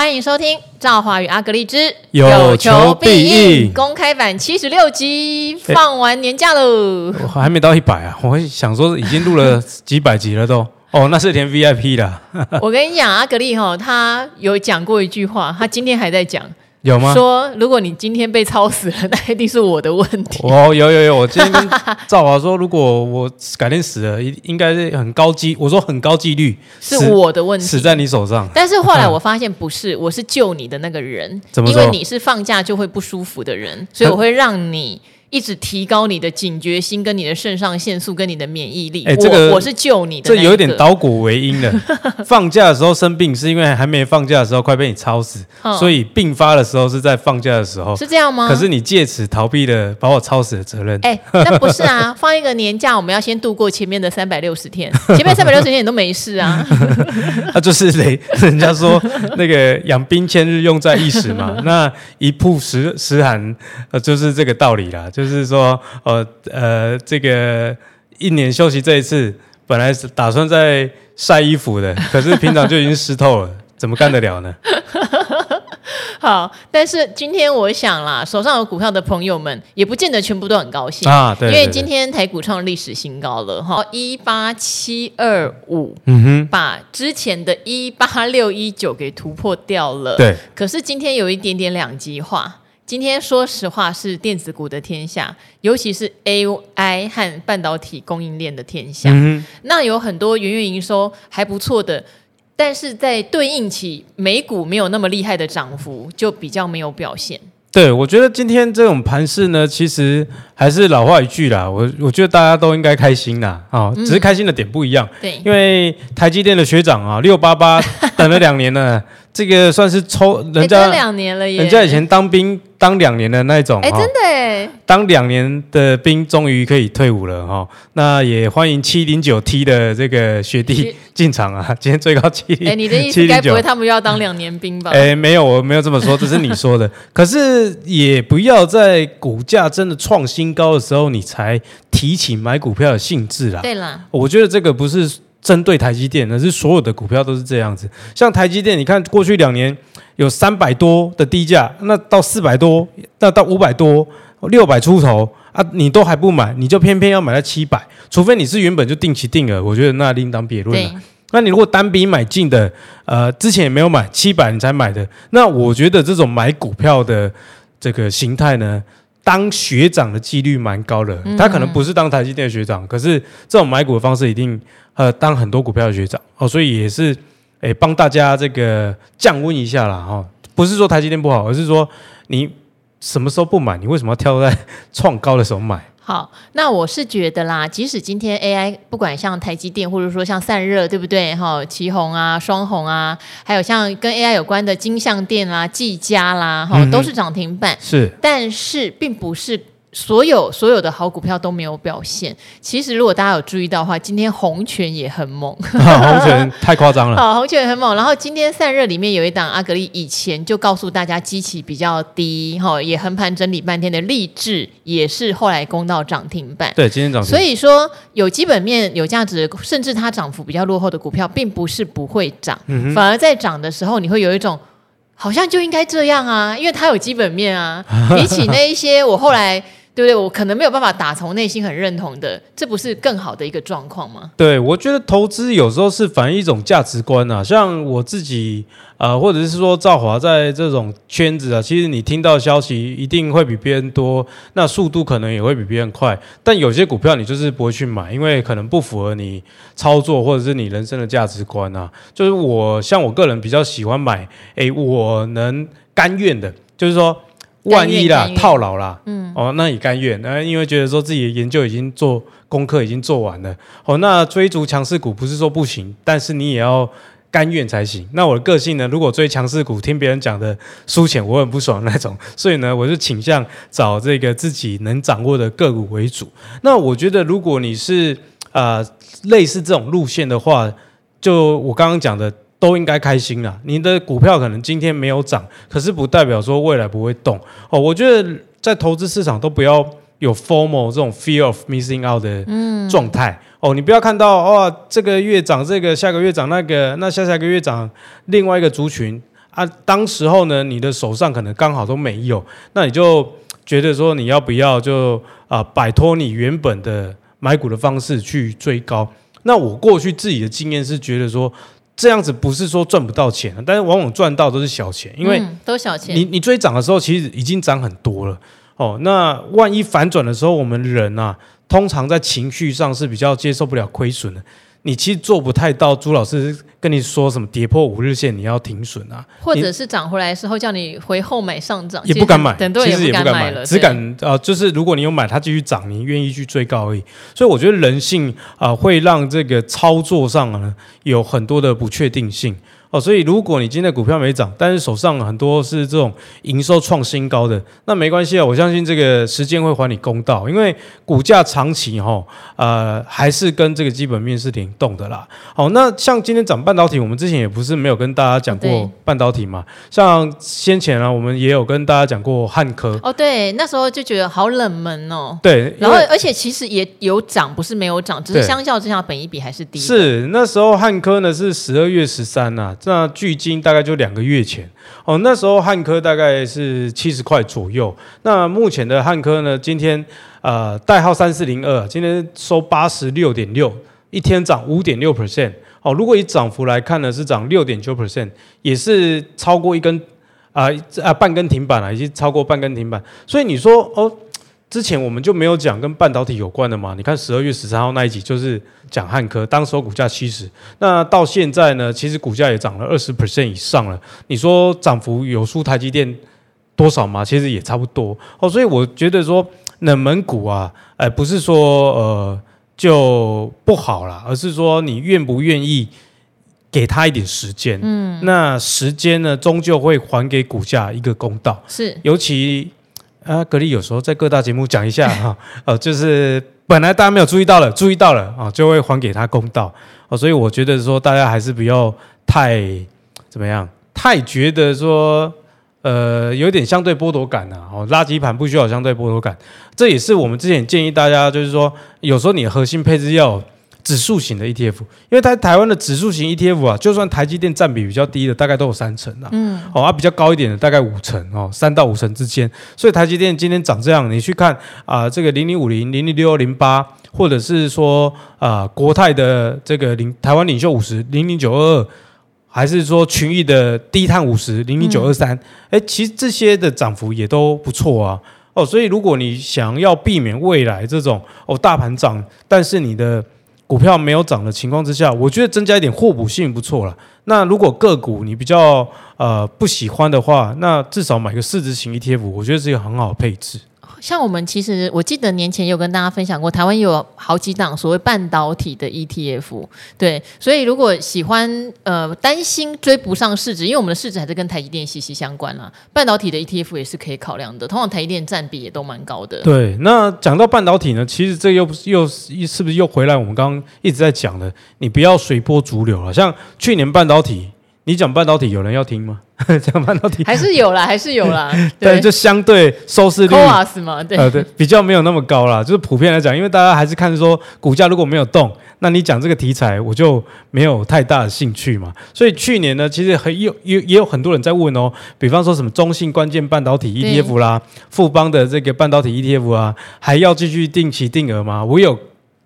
欢迎收听《赵华与阿格丽之有求必应》公开版七十六集，放完年假喽！我还没到一百啊，我想说已经录了几百集了都。哦，那是填 VIP 的。我跟你讲，阿格丽哈，他有讲过一句话，他今天还在讲。有吗？说如果你今天被抄死了，那一定是我的问题。哦，有有有，我今天跟赵华说，如果我改天死了，应应该是很高机，我说很高几率是我的问题，死在你手上。但是后来我发现不是，我是救你的那个人？因为你是放假就会不舒服的人，所以我会让你。一直提高你的警觉心，跟你的肾上腺素，跟你的免疫力。哎，这个我是救你的，这有点倒果为因了。放假的时候生病，是因为还没放假的时候快被你操死，所以病发的时候是在放假的时候，是这样吗？可是你借此逃避了把我操死的责任。哎，那不是啊，放一个年假，我们要先度过前面的三百六十天，前面三百六十天你都没事啊。那 就是人人家说那个养兵千日，用在一时嘛。那一曝十十寒，呃，就是这个道理啦。就是说，呃呃，这个一年休息这一次，本来是打算在晒衣服的，可是平常就已经湿透了，怎么干得了呢？好，但是今天我想啦，手上有股票的朋友们，也不见得全部都很高兴啊，对，对，对，因为今天台股创历史新高了哈，一八七二五，嗯哼，把之前的一八六一九给突破掉了，对，可是今天有一点点两极化。今天说实话是电子股的天下，尤其是 AI 和半导体供应链的天下。嗯、那有很多元月营收还不错的，但是在对应起美股没有那么厉害的涨幅，就比较没有表现。对，我觉得今天这种盘势呢，其实还是老话一句啦，我我觉得大家都应该开心啦，啊、哦，只是开心的点不一样。对、嗯，因为台积电的学长啊，六八八等了两年了。这个算是抽人家两年了耶，人家以前当兵当两年的那种，哎，真的哎，当两年的兵终于可以退伍了哈。那也欢迎七零九 T 的这个学弟进场啊。今天最高七零，哎，你的意思该不会他们又要当两年兵吧？哎，没有，我没有这么说，这是你说的。可是也不要在股价真的创新高的时候，你才提起买股票的兴致啦。对啦，我觉得这个不是。针对台积电，而是所有的股票都是这样子。像台积电，你看过去两年有三百多的低价，那到四百多，那到五百多，六百出头啊，你都还不买，你就偏偏要买到七百，除非你是原本就定期定额，我觉得那另当别论了。那你如果单笔买进的，呃，之前也没有买七百你才买的，那我觉得这种买股票的这个形态呢，当学长的几率蛮高的。他可能不是当台积电的学长，可是这种买股的方式一定。呃，当很多股票的学长哦，所以也是诶，帮大家这个降温一下啦哈、哦。不是说台积电不好，而是说你什么时候不买，你为什么要挑在创高的时候买？好，那我是觉得啦，即使今天 AI 不管像台积电，或者说像散热，对不对？哈，旗红啊、双红啊，还有像跟 AI 有关的金像电啦、技嘉啦，哈，都是涨停板。是，但是并不是。所有所有的好股票都没有表现。其实，如果大家有注意到的话，今天红权也很猛。红权太夸张了。好，红权也很猛。然后今天散热里面有一档阿格力，以前就告诉大家基期比较低，哈，也横盘整理半天的励志，也是后来攻到涨停板。对，今天涨停。所以说，有基本面、有价值，甚至它涨幅比较落后的股票，并不是不会涨，嗯、反而在涨的时候，你会有一种好像就应该这样啊，因为它有基本面啊。比起那一些，我后来。对？我可能没有办法打从内心很认同的，这不是更好的一个状况吗？对，我觉得投资有时候是反映一种价值观啊。像我自己啊、呃，或者是说赵华在这种圈子啊，其实你听到消息一定会比别人多，那速度可能也会比别人快。但有些股票你就是不会去买，因为可能不符合你操作或者是你人生的价值观啊。就是我像我个人比较喜欢买，哎，我能甘愿的，就是说。万一啦，套牢啦，嗯，哦，那也甘愿，那因为觉得说自己的研究已经做功课已经做完了，哦，那追逐强势股不是说不行，但是你也要甘愿才行。那我的个性呢，如果追强势股，听别人讲的输钱，我很不爽那种，所以呢，我就倾向找这个自己能掌握的个股为主。那我觉得，如果你是呃类似这种路线的话，就我刚刚讲的。都应该开心啦！你的股票可能今天没有涨，可是不代表说未来不会动哦。我觉得在投资市场都不要有 formal 这种 fear of missing out 的状态、哦。你不要看到哦，这个月涨这个，下个月涨那个，那下下个月涨另外一个族群啊，当时候呢，你的手上可能刚好都没有，那你就觉得说你要不要就啊摆脱你原本的买股的方式去追高？那我过去自己的经验是觉得说。这样子不是说赚不到钱，但是往往赚到都是小钱，因为都小钱。你你追涨的时候，其实已经涨很多了哦。那万一反转的时候，我们人啊，通常在情绪上是比较接受不了亏损的。你其实做不太到，朱老师跟你说什么跌破五日线你要停损啊，或者是涨回来的时候叫你回后买上涨，也不敢买，其实也不敢买了，只敢啊、呃，就是如果你有买它继续涨，你愿意去追高而已。所以我觉得人性啊、呃，会让这个操作上呢有很多的不确定性。哦，所以如果你今天的股票没涨，但是手上很多是这种营收创新高的，那没关系啊，我相信这个时间会还你公道，因为股价长期哈、哦，呃，还是跟这个基本面是联动的啦。好，那像今天涨半导体，我们之前也不是没有跟大家讲过半导体嘛，像先前呢、啊，我们也有跟大家讲过汉科。哦，对，那时候就觉得好冷门哦。对，然后而且其实也有涨，不是没有涨，只是相较之下，本一比还是低。是那时候汉科呢是十二月十三呐。那距今大概就两个月前哦，那时候汉科大概是七十块左右。那目前的汉科呢，今天呃代号三四零二，今天收八十六点六，一天涨五点六 percent 哦。如果以涨幅来看呢，是涨六点九 percent，也是超过一根啊啊、半根停板了，已经超过半根停板。所以你说哦。之前我们就没有讲跟半导体有关的嘛？你看十二月十三号那一集就是讲汉科，当时候股价七十，那到现在呢，其实股价也涨了二十 percent 以上了。你说涨幅有输台积电多少吗？其实也差不多哦。所以我觉得说冷门股啊，哎，不是说呃就不好啦，而是说你愿不愿意给他一点时间？嗯，那时间呢，终究会还给股价一个公道。是，尤其。啊，格力有时候在各大节目讲一下哈，呃，就是本来大家没有注意到了，注意到了啊，就会还给他公道哦，所以我觉得说大家还是不要太怎么样，太觉得说呃有点相对剥夺感呐，哦，垃圾盘不需要相对剥夺感，这也是我们之前建议大家，就是说有时候你核心配置要。指数型的 ETF，因为它台湾的指数型 ETF 啊，就算台积电占比比较低的，大概都有三成啊，嗯，哦，啊比较高一点的大概五成哦，三到五成之间。所以台积电今天涨这样，你去看啊、呃，这个零零五零、零零六二零八，或者是说啊、呃、国泰的这个领台湾领袖五十零零九二二，还是说群益的低碳五十零零九二三，哎，其实这些的涨幅也都不错啊。哦，所以如果你想要避免未来这种哦大盘涨，但是你的股票没有涨的情况之下，我觉得增加一点互补性不错了。那如果个股你比较呃不喜欢的话，那至少买个市值型 ETF，我觉得是一个很好的配置。像我们其实，我记得年前有跟大家分享过，台湾有好几档所谓半导体的 ETF，对，所以如果喜欢呃担心追不上市值，因为我们的市值还是跟台积电息息相关啦，半导体的 ETF 也是可以考量的，通常台积电占比也都蛮高的。对，那讲到半导体呢，其实这又又是不是又回来我们刚刚一直在讲的，你不要随波逐流了，像去年半导体。你讲半导体有人要听吗？讲半导体还是有啦，还是有啦。对，就相对收视率嘛，对，呃，对，比较没有那么高啦。就是普遍来讲，因为大家还是看说股价如果没有动，那你讲这个题材我就没有太大的兴趣嘛。所以去年呢，其实很有也也有很多人在问哦，比方说什么中信关键半导体 ETF 啦，富邦的这个半导体 ETF 啊，还要继续定期定额吗？我有。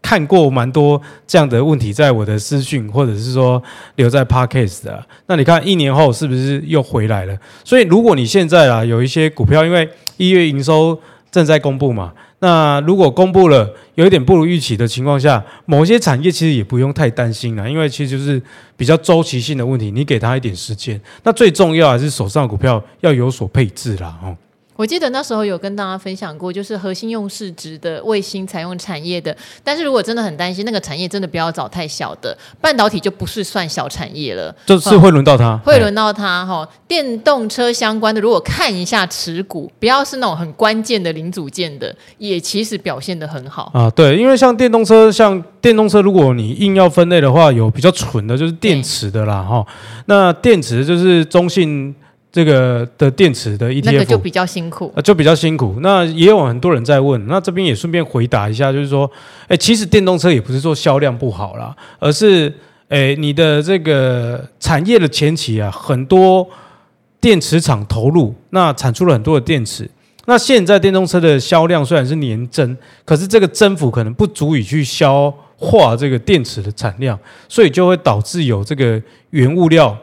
看过蛮多这样的问题，在我的私讯或者是说留在 Podcast 的。那你看一年后是不是又回来了？所以如果你现在啊有一些股票，因为一月营收正在公布嘛，那如果公布了有一点不如预期的情况下，某些产业其实也不用太担心了，因为其实就是比较周期性的问题，你给他一点时间。那最重要还是手上股票要有所配置啦，哦。我记得那时候有跟大家分享过，就是核心用市值的卫星采用产业的。但是如果真的很担心那个产业，真的不要找太小的半导体，就不是算小产业了。就是会轮到它，会轮到它哈。电动车相关的，如果看一下持股，不要是那种很关键的零组件的，也其实表现的很好啊。对，因为像电动车，像电动车，如果你硬要分类的话，有比较蠢的，就是电池的啦哈。那电池就是中性。这个的电池的 ETF 那个就比较辛苦，就比较辛苦。那也有很多人在问，那这边也顺便回答一下，就是说，哎，其实电动车也不是说销量不好啦，而是，哎，你的这个产业的前期啊，很多电池厂投入，那产出了很多的电池。那现在电动车的销量虽然是年增，可是这个增幅可能不足以去消化这个电池的产量，所以就会导致有这个原物料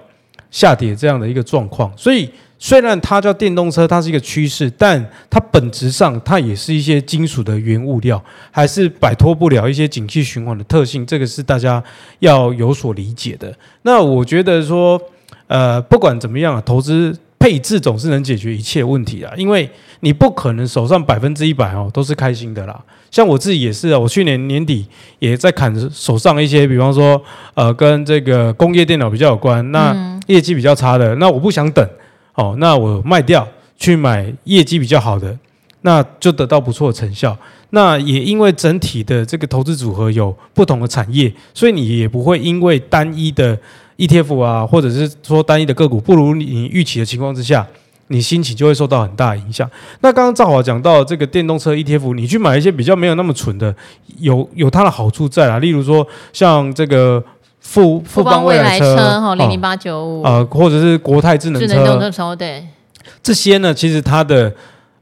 下跌这样的一个状况。所以虽然它叫电动车，它是一个趋势，但它本质上它也是一些金属的原物料，还是摆脱不了一些景气循环的特性。这个是大家要有所理解的。那我觉得说，呃，不管怎么样啊，投资。配置总是能解决一切问题啊，因为你不可能手上百分之一百哦都是开心的啦。像我自己也是啊，我去年年底也在砍手上一些，比方说呃跟这个工业电脑比较有关，那业绩比较差的，那我不想等哦，那我卖掉去买业绩比较好的，那就得到不错的成效。那也因为整体的这个投资组合有不同的产业，所以你也不会因为单一的。ETF 啊，或者是说单一的个股不如你预期的情况之下，你心情就会受到很大的影响。那刚刚赵华讲到这个电动车 ETF，你去买一些比较没有那么蠢的，有有它的好处在啊。例如说像这个富富邦未来车哈零零八九五啊，或者是国泰智能车，对这些呢，其实它的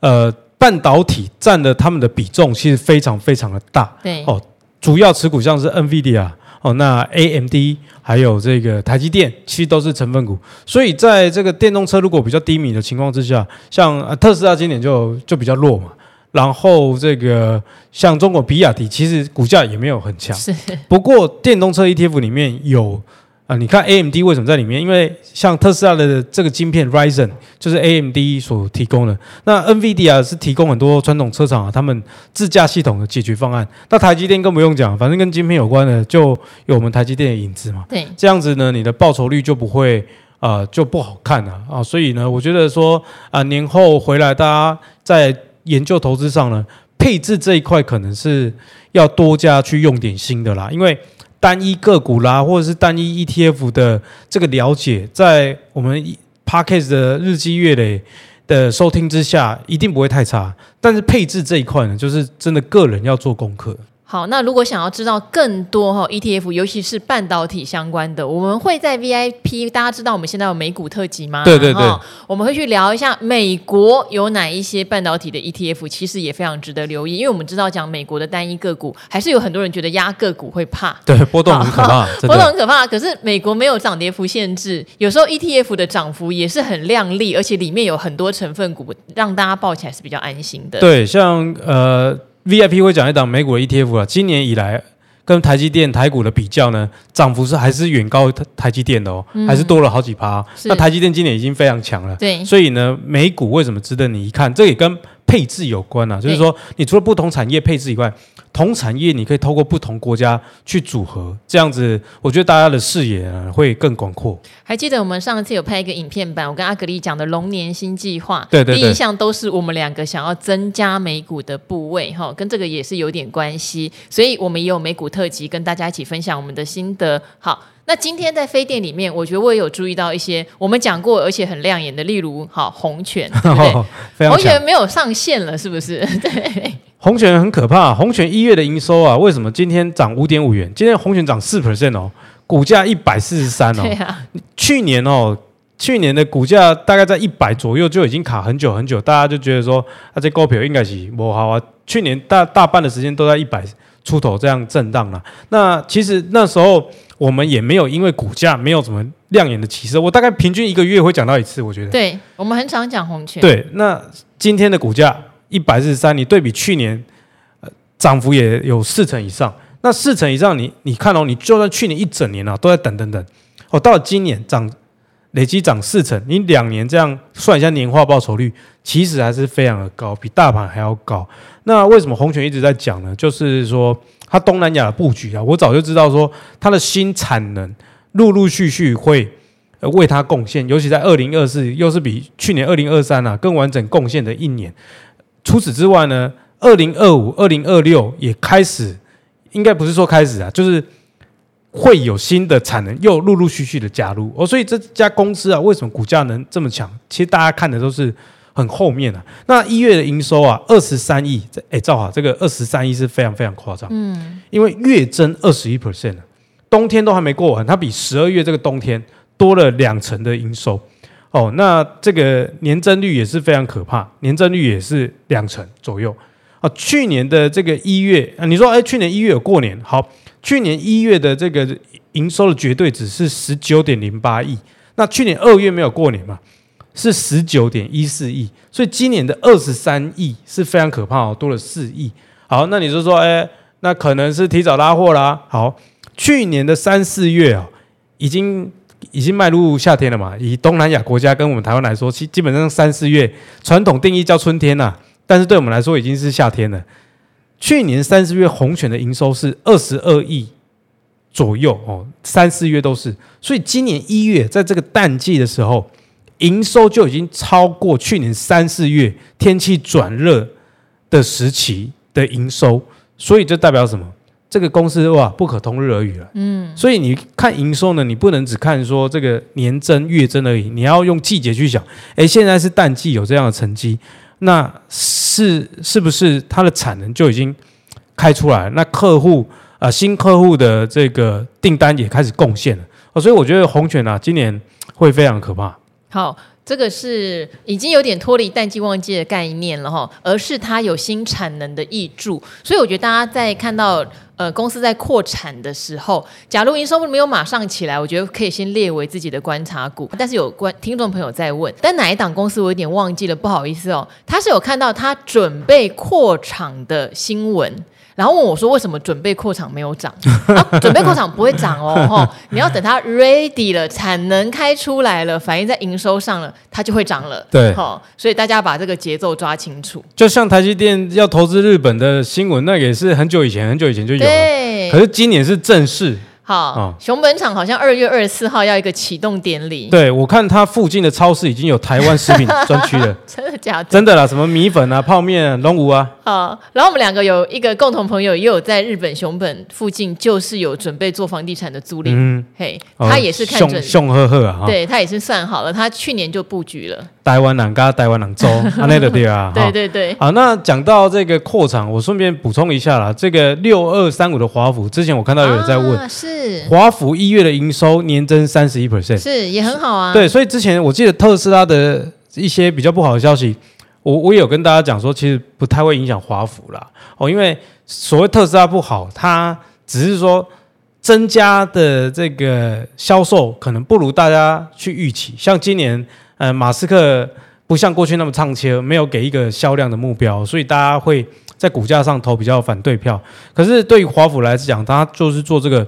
呃半导体占的他们的比重其实非常非常的大。对哦，主要持股像是 NVIDIA。哦，那 AMD 还有这个台积电，其实都是成分股。所以在这个电动车如果比较低迷的情况之下，像特斯拉今年就就比较弱嘛。然后这个像中国比亚迪，其实股价也没有很强。是。不过电动车 ETF 里面有。啊，你看 AMD 为什么在里面？因为像特斯拉的这个晶片 Ryzen 就是 AMD 所提供的。那 NVIDIA 是提供很多传统车厂啊，他们自驾系统的解决方案。那台积电更不用讲，反正跟晶片有关的，就有我们台积电的影子嘛。对，这样子呢，你的报酬率就不会啊、呃，就不好看了啊。所以呢，我觉得说啊，年后回来大家在研究投资上呢，配置这一块可能是要多加去用点心的啦，因为。单一个股啦，或者是单一 ETF 的这个了解，在我们 Parkes 的日积月累的收听之下，一定不会太差。但是配置这一块呢，就是真的个人要做功课。好，那如果想要知道更多哈 ETF，尤其是半导体相关的，我们会在 VIP。大家知道我们现在有美股特辑吗？对对对，我们会去聊一下美国有哪一些半导体的 ETF，其实也非常值得留意。因为我们知道讲美国的单一个股，还是有很多人觉得压个股会怕，对，波动很可怕，波动很可怕。可是美国没有涨跌幅限制，有时候 ETF 的涨幅也是很亮丽，而且里面有很多成分股，让大家抱起来是比较安心的。对，像呃。VIP 会讲一档美股的 ETF 啊，今年以来跟台积电台股的比较呢，涨幅是还是远高台台积电的哦，还是多了好几趴。那台积电今年已经非常强了，对，所以呢，美股为什么值得你一看？这也跟配置有关啊，就是说，你除了不同产业配置以外。同产业，你可以透过不同国家去组合，这样子，我觉得大家的视野会更广阔。还记得我们上次有拍一个影片版，我跟阿格力讲的龙年新计划，对对对，第一项都是我们两个想要增加美股的部位，哈，跟这个也是有点关系，所以我们也有美股特辑，跟大家一起分享我们的心得。好。那今天在飞电里面，我觉得我也有注意到一些我们讲过而且很亮眼的，例如好红权，对不对？哦、红权没有上线了，是不是？对，红权很可怕。红权一月的营收啊，为什么今天涨五点五元？今天红权涨四 percent 哦，股价一百四十三哦。对啊。去年哦，去年的股价大概在一百左右就已经卡很久很久，大家就觉得说，啊，这股票应该是不好啊。去年大大半的时间都在一百出头这样震荡了。那其实那时候。我们也没有因为股价没有什么亮眼的起色，我大概平均一个月会讲到一次，我觉得。对，我们很常讲红权。对，那今天的股价一百四十三，你对比去年，呃，涨幅也有四成以上。那四成以上你，你你看哦，你就算去年一整年啊都在等等等，哦，到了今年涨累计涨四成，你两年这样算一下年化报酬率，其实还是非常的高，比大盘还要高。那为什么红权一直在讲呢？就是说。它东南亚的布局啊，我早就知道说它的新产能陆陆续续会为它贡献，尤其在二零二四，又是比去年二零二三啊更完整贡献的一年。除此之外呢，二零二五、二零二六也开始，应该不是说开始啊，就是会有新的产能又陆陆续续的加入哦。所以这家公司啊，为什么股价能这么强？其实大家看的都是。很后面啊，那一月的营收啊，二十三亿，哎，赵华，这个二十三亿是非常非常夸张，嗯，因为月增二十一 percent，冬天都还没过完，它比十二月这个冬天多了两成的营收，哦，那这个年增率也是非常可怕，年增率也是两成左右。啊，去年的这个一月啊，你说哎，去年一月有过年，好，去年一月的这个营收的绝对值是十九点零八亿，那去年二月没有过年嘛，是十九点一四亿，所以今年的二十三亿是非常可怕哦，多了四亿。好，那你就说哎，那可能是提早拉货啦。好，去年的三四月啊，已经已经迈入夏天了嘛，以东南亚国家跟我们台湾来说，其基本上三四月传统定义叫春天呐、但是对我们来说已经是夏天了。去年三四月红犬的营收是二十二亿左右哦，三四月都是。所以今年一月在这个淡季的时候，营收就已经超过去年三四月天气转热的时期的营收。所以这代表什么？这个公司哇不可同日而语了。嗯。所以你看营收呢，你不能只看说这个年增月增而已，你要用季节去想。诶，现在是淡季有这样的成绩。那是是不是它的产能就已经开出来了？那客户啊、呃，新客户的这个订单也开始贡献了哦，所以我觉得红犬啊，今年会非常可怕。好，这个是已经有点脱离淡季旺季的概念了哈，而是它有新产能的挹注，所以我觉得大家在看到。呃，公司在扩产的时候，假如营收没有马上起来，我觉得可以先列为自己的观察股。但是有观听众朋友在问，但哪一档公司我有点忘记了，不好意思哦。他是有看到他准备扩厂的新闻。然后问我说：“为什么准备扩厂没有涨？啊、准备扩厂不会涨哦，哦！你要等它 ready 了，产能开出来了，反映在营收上了，它就会涨了。对，哦！所以大家把这个节奏抓清楚。就像台积电要投资日本的新闻，那也是很久以前，很久以前就有了。对，可是今年是正式。”好，哦、熊本厂好像二月二十四号要一个启动典礼。对，我看它附近的超市已经有台湾食品专区了。真的假的？真的啦，什么米粉啊、泡面啊、龙五啊。好，然后我们两个有一个共同朋友，也有在日本熊本附近，就是有准备做房地产的租赁。嗯，嘿，他也是看准，凶赫赫啊。对，他也是算好了，他去年就布局了。台湾人跟台湾人州，那个对啊。对对对。好，那讲到这个扩厂，我顺便补充一下啦，这个六二三五的华府，之前我看到有人在问，啊、是华府一月的营收年增三十一 percent，是也很好啊。对，所以之前我记得特斯拉的一些比较不好的消息，我我也有跟大家讲说，其实不太会影响华府啦。哦，因为所谓特斯拉不好，它只是说增加的这个销售可能不如大家去预期，像今年。呃，马斯克不像过去那么唱切，没有给一个销量的目标，所以大家会在股价上投比较反对票。可是对于华府来讲，它就是做这个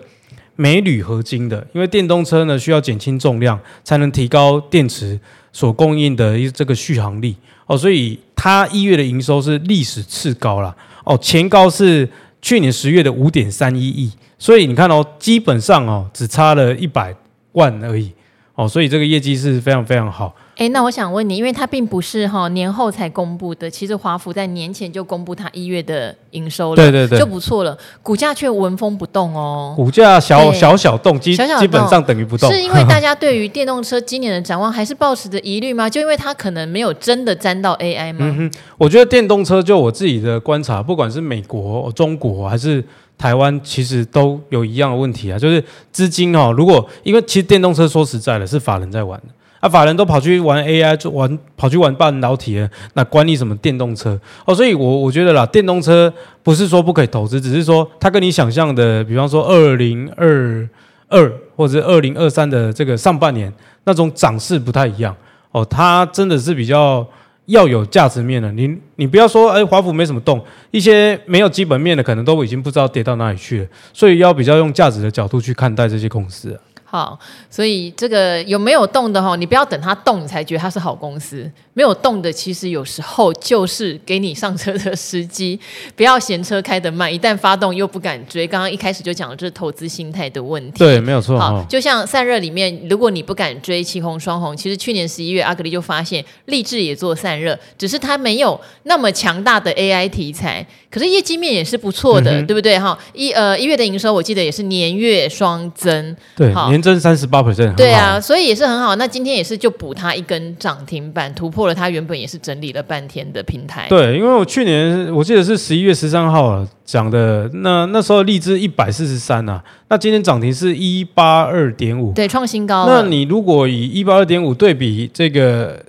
镁铝合金的，因为电动车呢需要减轻重量，才能提高电池所供应的一这个续航力哦，所以它一月的营收是历史次高了哦，前高是去年十月的五点三一亿，所以你看哦，基本上哦只差了一百万而已。哦，所以这个业绩是非常非常好。哎，那我想问你，因为它并不是哈年后才公布的，其实华府在年前就公布它一月的营收了，对对对，就不错了。股价却纹风不动哦，股价小小小动，基基本上等于不动。是因为大家对于电动车今年的展望还是抱持着疑虑吗？就因为它可能没有真的沾到 AI 吗？嗯哼，我觉得电动车就我自己的观察，不管是美国、中国还是。台湾其实都有一样的问题啊，就是资金哦，如果因为其实电动车说实在的，是法人在玩的啊，法人都跑去玩 AI，就玩跑去玩半导体了，那关你什么电动车哦？所以我我觉得啦，电动车不是说不可以投资，只是说它跟你想象的，比方说二零二二或者二零二三的这个上半年那种涨势不太一样哦，它真的是比较。要有价值面的，你你不要说，哎，华府没什么动，一些没有基本面的，可能都已经不知道跌到哪里去了，所以要比较用价值的角度去看待这些公司。好，所以这个有没有动的哈？你不要等它动，你才觉得它是好公司。没有动的，其实有时候就是给你上车的时机。不要嫌车开得慢，一旦发动又不敢追。刚刚一开始就讲了，这是投资心态的问题。对，没有错。好，就像散热里面，如果你不敢追奇鋐双红，其实去年十一月阿格力就发现，立志也做散热，只是它没有那么强大的 AI 题材，可是业绩面也是不错的，嗯、对不对？哈，一呃一月的营收我记得也是年月双增。对，好。年增三十八 percent，对啊，所以也是很好。那今天也是就补它一根涨停板，突破了它原本也是整理了半天的平台。对，因为我去年我记得是十一月十三号讲的，那那时候荔枝一百四十三啊，那今天涨停是一八二点五，对，创新高。那你如果以一八二点五对比这个。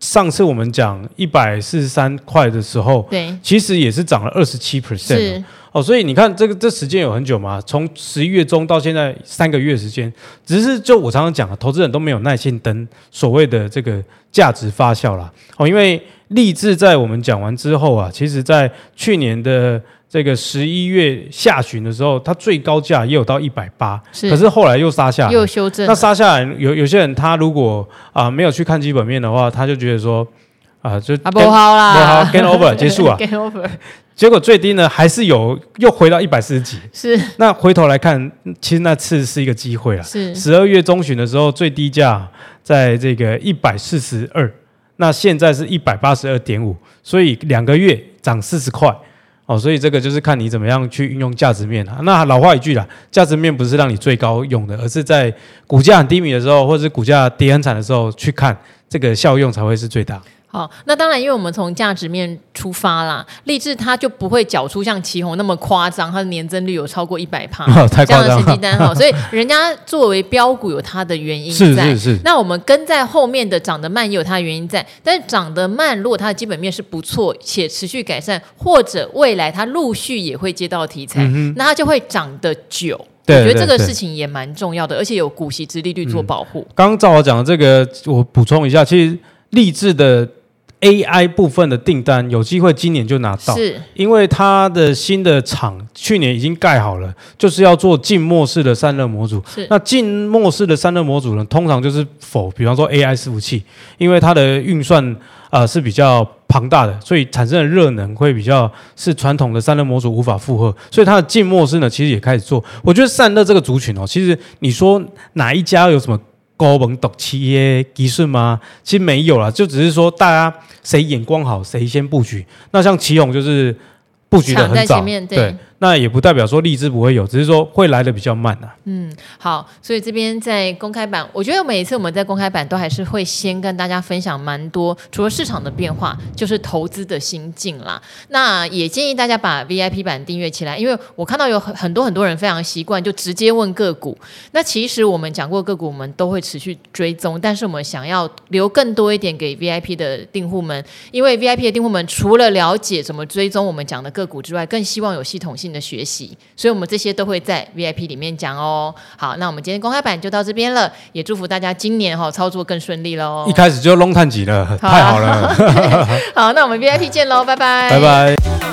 上次我们讲一百四十三块的时候，对，其实也是涨了二十七 percent 哦，所以你看这个这时间有很久嘛，从十一月中到现在三个月时间，只是就我常常讲啊，投资人都没有耐心等所谓的这个价值发酵啦。哦，因为励志在我们讲完之后啊，其实在去年的。这个十一月下旬的时候，它最高价也有到一百八，可是后来又杀下来，又修正。那杀下来，有有些人他如果啊、呃、没有去看基本面的话，他就觉得说啊、呃、就啊不好啦，不好，gain over 结束啊，gain over。结果最低呢还是有又回到一百四十几，是。那回头来看，其实那次是一个机会了。是。十二月中旬的时候，最低价在这个一百四十二，那现在是一百八十二点五，所以两个月涨四十块。哦，所以这个就是看你怎么样去运用价值面啊。那老话一句啦，价值面不是让你最高用的，而是在股价很低迷的时候，或者是股价跌很惨的时候去看，这个效用才会是最大。好，那当然，因为我们从价值面出发啦，励志它就不会缴出像旗红那么夸张，它的年增率有超过一百趴 这样的成绩单哈，所以 人家作为标股有它的原因在。是是是。那我们跟在后面的涨得慢也有它的原因在，但是涨得慢，如果它的基本面是不错且持续改善，或者未来它陆续也会接到题材，嗯、那它就会涨得久。对我觉得这个事情也蛮重要的，而且有股息之利率做保护。刚刚赵老讲的这个，我补充一下，其实励志的。AI 部分的订单有机会今年就拿到，是，因为它的新的厂去年已经盖好了，就是要做静默式的散热模组。是，那静默式的散热模组呢，通常就是否，比方说 AI 伺服器，因为它的运算啊、呃、是比较庞大的，所以产生的热能会比较是传统的散热模组无法负荷，所以它的静默式呢，其实也开始做。我觉得散热这个族群哦，其实你说哪一家有什么？高门独企业技术吗？其实没有啦，就只是说大家谁眼光好，谁先布局。那像祁勇就是布局的很早，对。那也不代表说荔枝不会有，只是说会来的比较慢呐、啊。嗯，好，所以这边在公开版，我觉得每一次我们在公开版都还是会先跟大家分享蛮多，除了市场的变化，就是投资的心境啦。那也建议大家把 VIP 版订阅起来，因为我看到有很很多很多人非常习惯就直接问个股。那其实我们讲过个股，我们都会持续追踪，但是我们想要留更多一点给 VIP 的订户们，因为 VIP 的订户们除了了解怎么追踪我们讲的个股之外，更希望有系统性的学习，所以我们这些都会在 VIP 里面讲哦。好，那我们今天公开版就到这边了，也祝福大家今年哈、哦、操作更顺利喽。一开始就弄探级了，太好了。好，那我们 VIP 见喽，拜拜，拜拜。